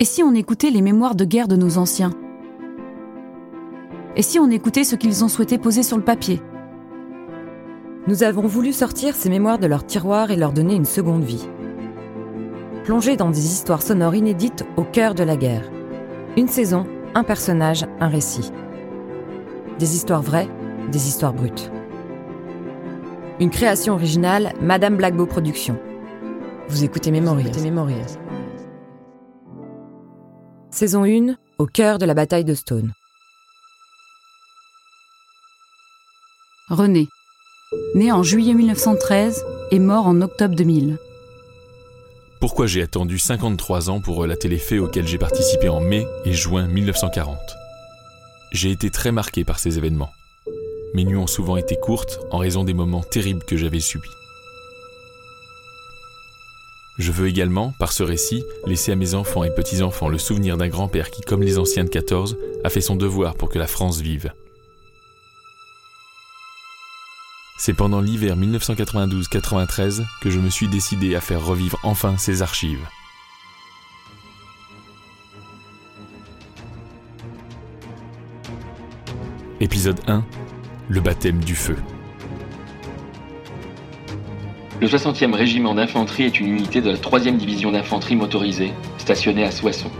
Et si on écoutait les mémoires de guerre de nos anciens? Et si on écoutait ce qu'ils ont souhaité poser sur le papier? Nous avons voulu sortir ces mémoires de leur tiroir et leur donner une seconde vie. Plonger dans des histoires sonores inédites au cœur de la guerre. Une saison, un personnage, un récit. Des histoires vraies, des histoires brutes. Une création originale, Madame Blackbow Productions. Vous écoutez Memories. Saison 1, au cœur de la bataille de Stone. René, né en juillet 1913 et mort en octobre 2000. Pourquoi j'ai attendu 53 ans pour relater les faits auxquels j'ai participé en mai et juin 1940 J'ai été très marqué par ces événements. Mes nuits ont souvent été courtes en raison des moments terribles que j'avais subis. Je veux également, par ce récit, laisser à mes enfants et petits-enfants le souvenir d'un grand-père qui, comme les anciens de 14, a fait son devoir pour que la France vive. C'est pendant l'hiver 1992-93 que je me suis décidé à faire revivre enfin ces archives. Épisode 1 Le baptême du feu. Le 60e régiment d'infanterie est une unité de la 3e division d'infanterie motorisée, stationnée à Soissons.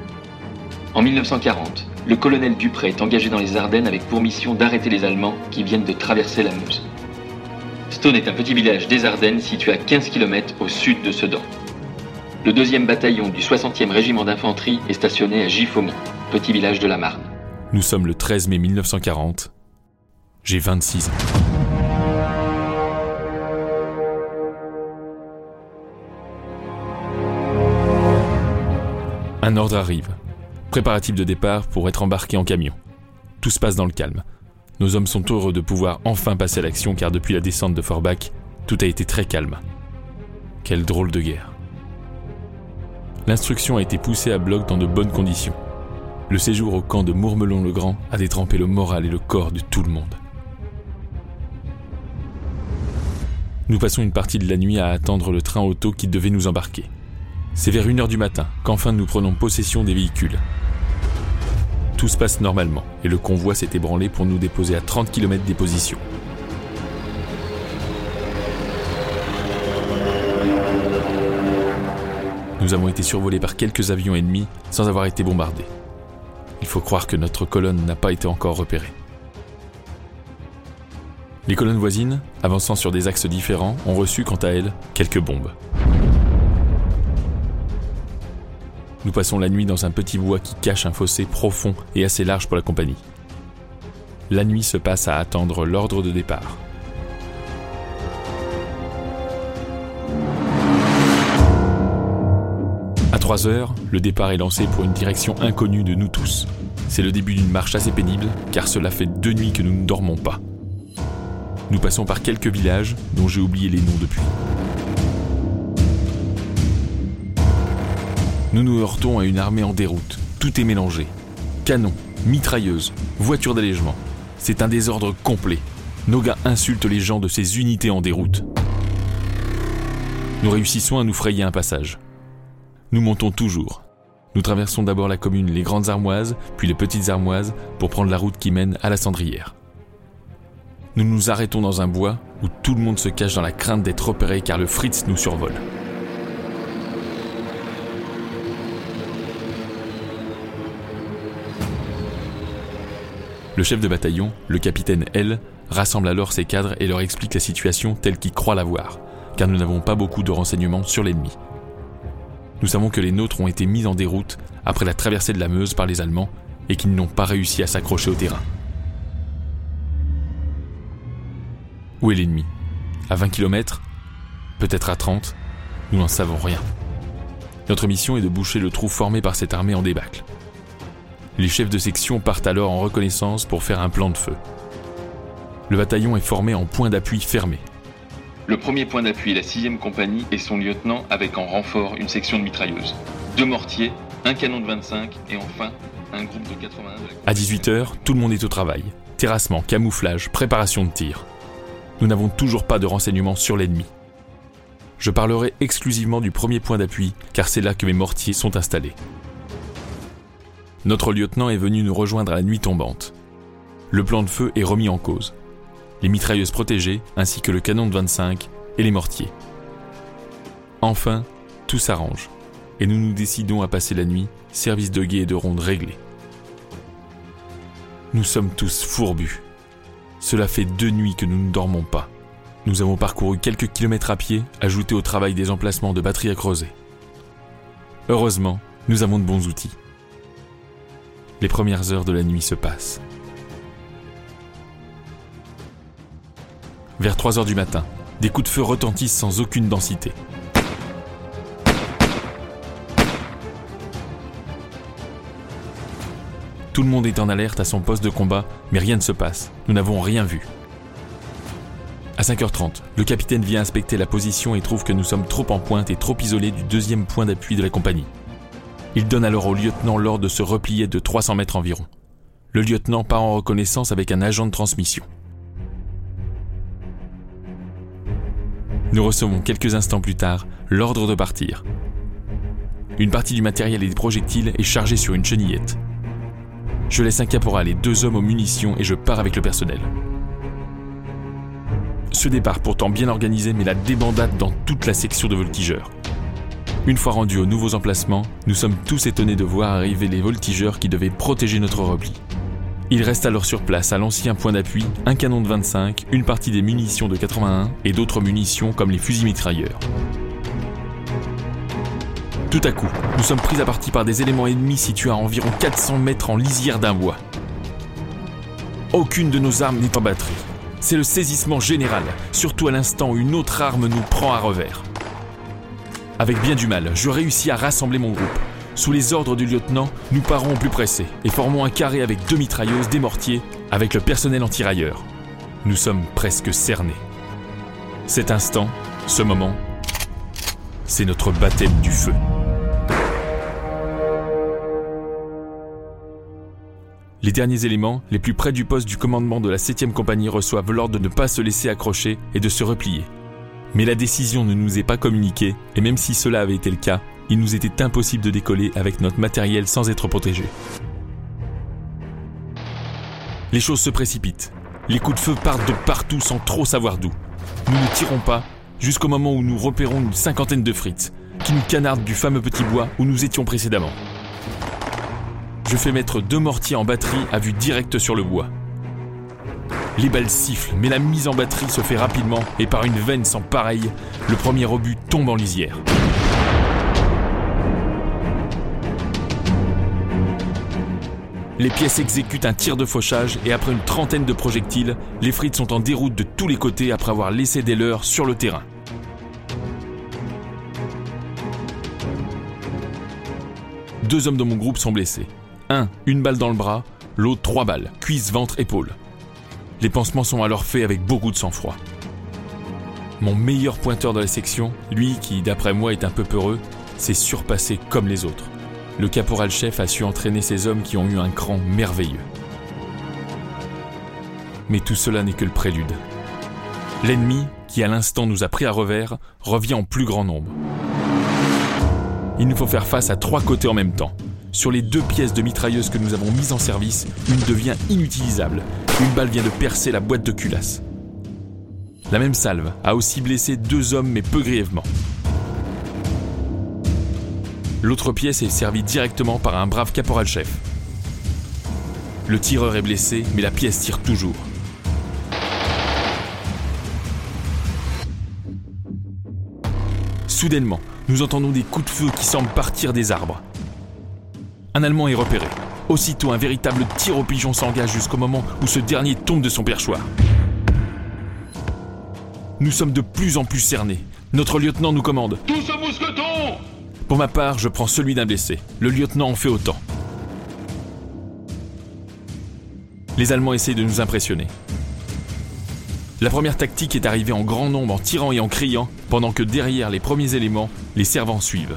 En 1940, le colonel Dupré est engagé dans les Ardennes avec pour mission d'arrêter les Allemands qui viennent de traverser la Meuse. Stone est un petit village des Ardennes situé à 15 km au sud de Sedan. Le 2e bataillon du 60e régiment d'infanterie est stationné à Giffaumont, petit village de la Marne. Nous sommes le 13 mai 1940. J'ai 26 ans. Un ordre arrive. Préparatif de départ pour être embarqué en camion. Tout se passe dans le calme. Nos hommes sont heureux de pouvoir enfin passer à l'action car depuis la descente de Forbach, tout a été très calme. Quelle drôle de guerre. L'instruction a été poussée à bloc dans de bonnes conditions. Le séjour au camp de Mourmelon-le-Grand a détrempé le moral et le corps de tout le monde. Nous passons une partie de la nuit à attendre le train auto qui devait nous embarquer. C'est vers 1h du matin qu'enfin nous prenons possession des véhicules. Tout se passe normalement et le convoi s'est ébranlé pour nous déposer à 30 km des positions. Nous avons été survolés par quelques avions ennemis sans avoir été bombardés. Il faut croire que notre colonne n'a pas été encore repérée. Les colonnes voisines, avançant sur des axes différents, ont reçu quant à elles quelques bombes. Nous passons la nuit dans un petit bois qui cache un fossé profond et assez large pour la compagnie. La nuit se passe à attendre l'ordre de départ. À 3 heures, le départ est lancé pour une direction inconnue de nous tous. C'est le début d'une marche assez pénible, car cela fait deux nuits que nous ne dormons pas. Nous passons par quelques villages dont j'ai oublié les noms depuis. Nous nous heurtons à une armée en déroute. Tout est mélangé. Canons, mitrailleuses, voitures d'allègement. C'est un désordre complet. Nos gars insultent les gens de ces unités en déroute. Nous réussissons à nous frayer un passage. Nous montons toujours. Nous traversons d'abord la commune Les Grandes Armoises, puis les Petites Armoises, pour prendre la route qui mène à la Cendrière. Nous nous arrêtons dans un bois où tout le monde se cache dans la crainte d'être repéré car le Fritz nous survole. Le chef de bataillon, le capitaine L, rassemble alors ses cadres et leur explique la situation telle qu'il croit la voir, car nous n'avons pas beaucoup de renseignements sur l'ennemi. Nous savons que les nôtres ont été mis en déroute après la traversée de la Meuse par les Allemands et qu'ils n'ont pas réussi à s'accrocher au terrain. Où est l'ennemi? À 20 km Peut-être à 30 Nous n'en savons rien. Notre mission est de boucher le trou formé par cette armée en débâcle. Les chefs de section partent alors en reconnaissance pour faire un plan de feu. Le bataillon est formé en point d'appui fermé. Le premier point d'appui est la 6 compagnie et son lieutenant avec en renfort une section de mitrailleuses. Deux mortiers, un canon de 25 et enfin un groupe de 81 de la... À 18h, tout le monde est au travail. Terrassement, camouflage, préparation de tir. Nous n'avons toujours pas de renseignements sur l'ennemi. Je parlerai exclusivement du premier point d'appui car c'est là que mes mortiers sont installés. Notre lieutenant est venu nous rejoindre à la nuit tombante. Le plan de feu est remis en cause. Les mitrailleuses protégées, ainsi que le canon de 25 et les mortiers. Enfin, tout s'arrange, et nous nous décidons à passer la nuit, service de guet et de ronde réglé. Nous sommes tous fourbus. Cela fait deux nuits que nous ne dormons pas. Nous avons parcouru quelques kilomètres à pied, ajoutés au travail des emplacements de batteries à creuser. Heureusement, nous avons de bons outils. Les premières heures de la nuit se passent. Vers 3 heures du matin, des coups de feu retentissent sans aucune densité. Tout le monde est en alerte à son poste de combat, mais rien ne se passe. Nous n'avons rien vu. À 5h30, le capitaine vient inspecter la position et trouve que nous sommes trop en pointe et trop isolés du deuxième point d'appui de la compagnie. Il donne alors au lieutenant l'ordre de se replier de 300 mètres environ. Le lieutenant part en reconnaissance avec un agent de transmission. Nous recevons quelques instants plus tard l'ordre de partir. Une partie du matériel et des projectiles est chargée sur une chenillette. Je laisse un caporal et deux hommes aux munitions et je pars avec le personnel. Ce départ pourtant bien organisé met la débandade dans toute la section de voltigeurs. Une fois rendus aux nouveaux emplacements, nous sommes tous étonnés de voir arriver les voltigeurs qui devaient protéger notre repli. Il reste alors sur place à l'ancien point d'appui un canon de 25, une partie des munitions de 81 et d'autres munitions comme les fusils mitrailleurs. Tout à coup, nous sommes pris à partie par des éléments ennemis situés à environ 400 mètres en lisière d'un bois. Aucune de nos armes n'est en batterie. C'est le saisissement général, surtout à l'instant où une autre arme nous prend à revers. Avec bien du mal, je réussis à rassembler mon groupe. Sous les ordres du lieutenant, nous partons au plus pressé et formons un carré avec deux mitrailleuses, des mortiers, avec le personnel antirailleur. Nous sommes presque cernés. Cet instant, ce moment, c'est notre baptême du feu. Les derniers éléments, les plus près du poste du commandement de la 7e compagnie, reçoivent l'ordre de ne pas se laisser accrocher et de se replier. Mais la décision ne nous est pas communiquée, et même si cela avait été le cas, il nous était impossible de décoller avec notre matériel sans être protégé. Les choses se précipitent. Les coups de feu partent de partout sans trop savoir d'où. Nous ne tirons pas jusqu'au moment où nous repérons une cinquantaine de frites qui nous canardent du fameux petit bois où nous étions précédemment je fais mettre deux mortiers en batterie à vue directe sur le bois. Les balles sifflent, mais la mise en batterie se fait rapidement et par une veine sans pareille, le premier obus tombe en lisière. Les pièces exécutent un tir de fauchage et après une trentaine de projectiles, les frites sont en déroute de tous les côtés après avoir laissé des leurs sur le terrain. Deux hommes de mon groupe sont blessés. Un, une balle dans le bras, l'autre trois balles, cuisse, ventre, épaule. Les pansements sont alors faits avec beaucoup de sang-froid. Mon meilleur pointeur de la section, lui qui d'après moi est un peu peureux, s'est surpassé comme les autres. Le caporal-chef a su entraîner ces hommes qui ont eu un cran merveilleux. Mais tout cela n'est que le prélude. L'ennemi, qui à l'instant nous a pris à revers, revient en plus grand nombre. Il nous faut faire face à trois côtés en même temps. Sur les deux pièces de mitrailleuse que nous avons mises en service, une devient inutilisable. Une balle vient de percer la boîte de culasse. La même salve a aussi blessé deux hommes mais peu grièvement. L'autre pièce est servie directement par un brave caporal-chef. Le tireur est blessé, mais la pièce tire toujours. Soudainement, nous entendons des coups de feu qui semblent partir des arbres. Un Allemand est repéré. Aussitôt, un véritable tir au pigeon s'engage jusqu'au moment où ce dernier tombe de son perchoir. Nous sommes de plus en plus cernés. Notre lieutenant nous commande. Tous au mousqueton Pour ma part, je prends celui d'un blessé. Le lieutenant en fait autant. Les Allemands essayent de nous impressionner. La première tactique est arrivée en grand nombre en tirant et en criant, pendant que derrière les premiers éléments, les servants suivent.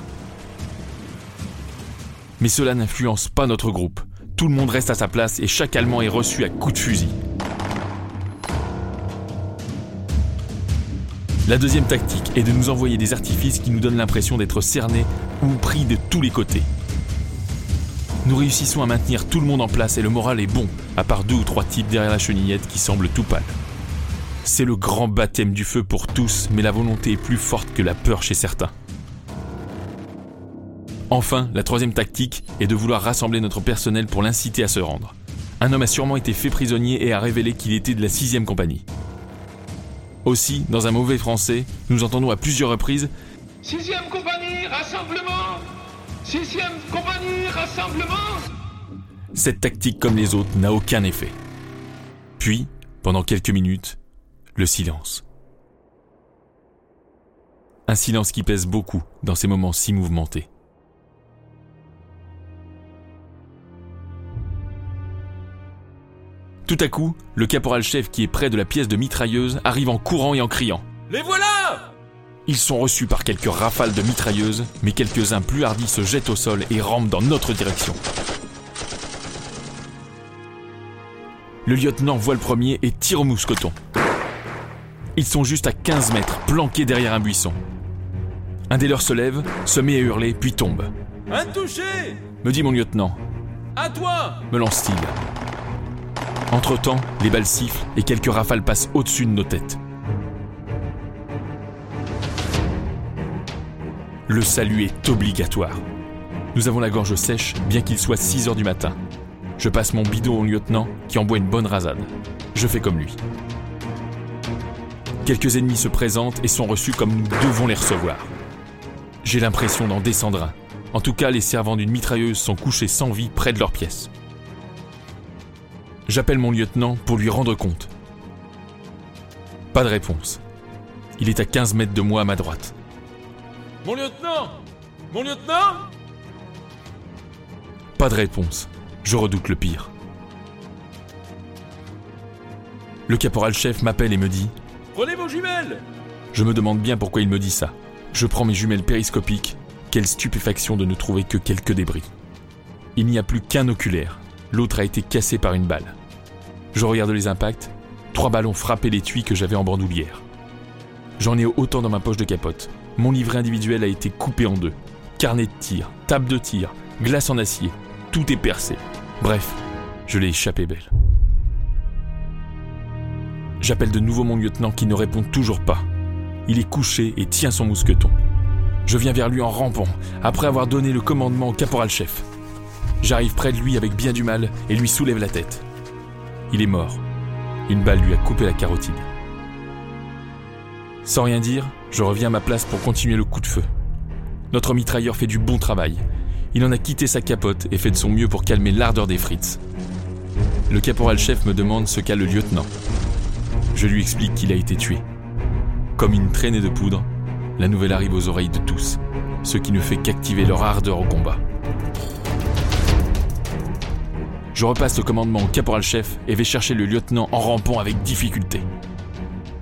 Mais cela n'influence pas notre groupe. Tout le monde reste à sa place et chaque Allemand est reçu à coups de fusil. La deuxième tactique est de nous envoyer des artifices qui nous donnent l'impression d'être cernés ou pris de tous les côtés. Nous réussissons à maintenir tout le monde en place et le moral est bon, à part deux ou trois types derrière la chenillette qui semblent tout pâles. C'est le grand baptême du feu pour tous, mais la volonté est plus forte que la peur chez certains. Enfin, la troisième tactique est de vouloir rassembler notre personnel pour l'inciter à se rendre. Un homme a sûrement été fait prisonnier et a révélé qu'il était de la sixième compagnie. Aussi, dans un mauvais français, nous entendons à plusieurs reprises Sixième compagnie, rassemblement Sixième compagnie, rassemblement Cette tactique, comme les autres, n'a aucun effet. Puis, pendant quelques minutes, le silence. Un silence qui pèse beaucoup dans ces moments si mouvementés. Tout à coup, le caporal-chef qui est près de la pièce de mitrailleuse arrive en courant et en criant. Les voilà Ils sont reçus par quelques rafales de mitrailleuses, mais quelques-uns plus hardis se jettent au sol et rampent dans notre direction. Le lieutenant voit le premier et tire au mousqueton. Ils sont juste à 15 mètres, planqués derrière un buisson. Un des leurs se lève, se met à hurler, puis tombe. Un touché Me dit mon lieutenant. À toi Me lance-t-il. Entre-temps, les balles sifflent et quelques rafales passent au-dessus de nos têtes. Le salut est obligatoire. Nous avons la gorge sèche, bien qu'il soit 6 heures du matin. Je passe mon bidon au lieutenant, qui en boit une bonne rasade. Je fais comme lui. Quelques ennemis se présentent et sont reçus comme nous devons les recevoir. J'ai l'impression d'en descendre un. En tout cas, les servants d'une mitrailleuse sont couchés sans vie près de leur pièce. J'appelle mon lieutenant pour lui rendre compte. Pas de réponse. Il est à 15 mètres de moi à ma droite. Mon lieutenant Mon lieutenant Pas de réponse. Je redoute le pire. Le caporal-chef m'appelle et me dit Prenez vos jumelles Je me demande bien pourquoi il me dit ça. Je prends mes jumelles périscopiques. Quelle stupéfaction de ne trouver que quelques débris. Il n'y a plus qu'un oculaire. L'autre a été cassé par une balle. Je regarde les impacts. Trois ballons frappaient l'étui que j'avais en bandoulière. J'en ai autant dans ma poche de capote. Mon livret individuel a été coupé en deux. Carnet de tir, table de tir, glace en acier. Tout est percé. Bref, je l'ai échappé belle. J'appelle de nouveau mon lieutenant qui ne répond toujours pas. Il est couché et tient son mousqueton. Je viens vers lui en rampant, après avoir donné le commandement au caporal-chef. J'arrive près de lui avec bien du mal et lui soulève la tête. Il est mort. Une balle lui a coupé la carotide. Sans rien dire, je reviens à ma place pour continuer le coup de feu. Notre mitrailleur fait du bon travail. Il en a quitté sa capote et fait de son mieux pour calmer l'ardeur des frites. Le caporal-chef me demande ce qu'a le lieutenant. Je lui explique qu'il a été tué. Comme une traînée de poudre, la nouvelle arrive aux oreilles de tous, ce qui ne fait qu'activer leur ardeur au combat. Je repasse le commandement au caporal-chef et vais chercher le lieutenant en rampant avec difficulté.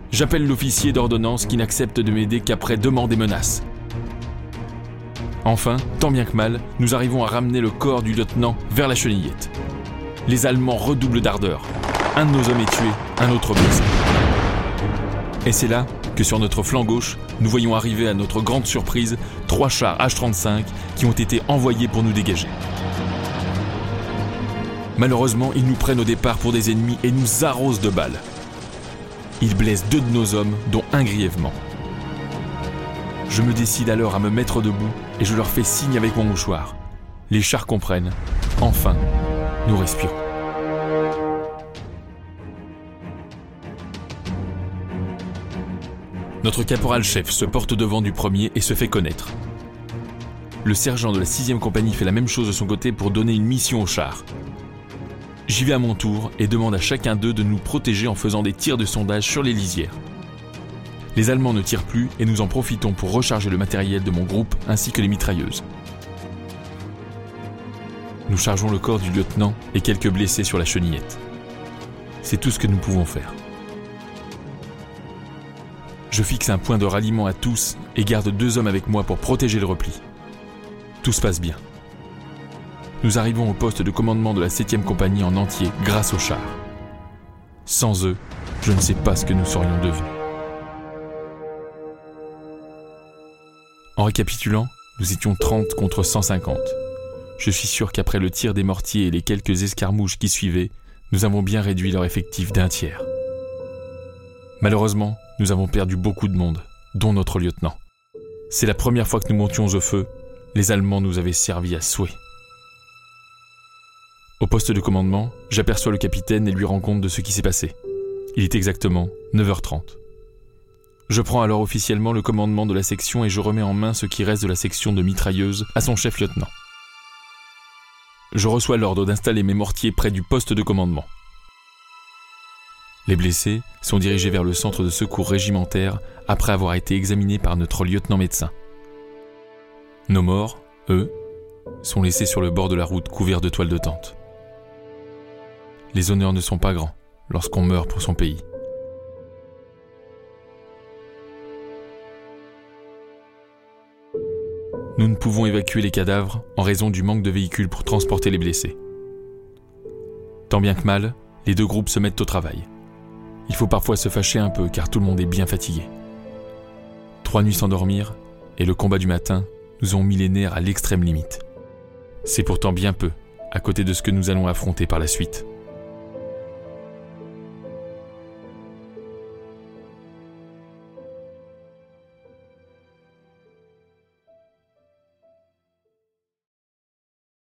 J'appelle l'officier d'ordonnance qui n'accepte de m'aider qu'après demande et menaces. Enfin, tant bien que mal, nous arrivons à ramener le corps du lieutenant vers la chenillette. Les Allemands redoublent d'ardeur. Un de nos hommes est tué, un autre blessé. Et c'est là que sur notre flanc gauche, nous voyons arriver à notre grande surprise trois chars H-35 qui ont été envoyés pour nous dégager. Malheureusement, ils nous prennent au départ pour des ennemis et nous arrosent de balles. Ils blessent deux de nos hommes, dont un grièvement. Je me décide alors à me mettre debout et je leur fais signe avec mon mouchoir. Les chars comprennent. Enfin, nous respirons. Notre caporal-chef se porte devant du premier et se fait connaître. Le sergent de la 6 compagnie fait la même chose de son côté pour donner une mission aux chars. J'y vais à mon tour et demande à chacun d'eux de nous protéger en faisant des tirs de sondage sur les lisières. Les Allemands ne tirent plus et nous en profitons pour recharger le matériel de mon groupe ainsi que les mitrailleuses. Nous chargeons le corps du lieutenant et quelques blessés sur la chenillette. C'est tout ce que nous pouvons faire. Je fixe un point de ralliement à tous et garde deux hommes avec moi pour protéger le repli. Tout se passe bien. Nous arrivons au poste de commandement de la 7 compagnie en entier grâce aux chars. Sans eux, je ne sais pas ce que nous serions devenus. En récapitulant, nous étions 30 contre 150. je suis sûr qu'après le tir des mortiers et les quelques escarmouches qui suivaient, nous avons bien réduit leur effectif d'un tiers. Malheureusement, nous avons perdu beaucoup de monde, dont notre lieutenant. C'est la première fois que nous montions au feu, les Allemands nous avaient servi à souhait. Au poste de commandement, j'aperçois le capitaine et lui rends compte de ce qui s'est passé. Il est exactement 9h30. Je prends alors officiellement le commandement de la section et je remets en main ce qui reste de la section de mitrailleuses à son chef lieutenant. Je reçois l'ordre d'installer mes mortiers près du poste de commandement. Les blessés sont dirigés vers le centre de secours régimentaire après avoir été examinés par notre lieutenant médecin. Nos morts, eux, sont laissés sur le bord de la route couverts de toiles de tente. Les honneurs ne sont pas grands lorsqu'on meurt pour son pays. Nous ne pouvons évacuer les cadavres en raison du manque de véhicules pour transporter les blessés. Tant bien que mal, les deux groupes se mettent au travail. Il faut parfois se fâcher un peu car tout le monde est bien fatigué. Trois nuits sans dormir et le combat du matin nous ont mis les nerfs à l'extrême limite. C'est pourtant bien peu à côté de ce que nous allons affronter par la suite.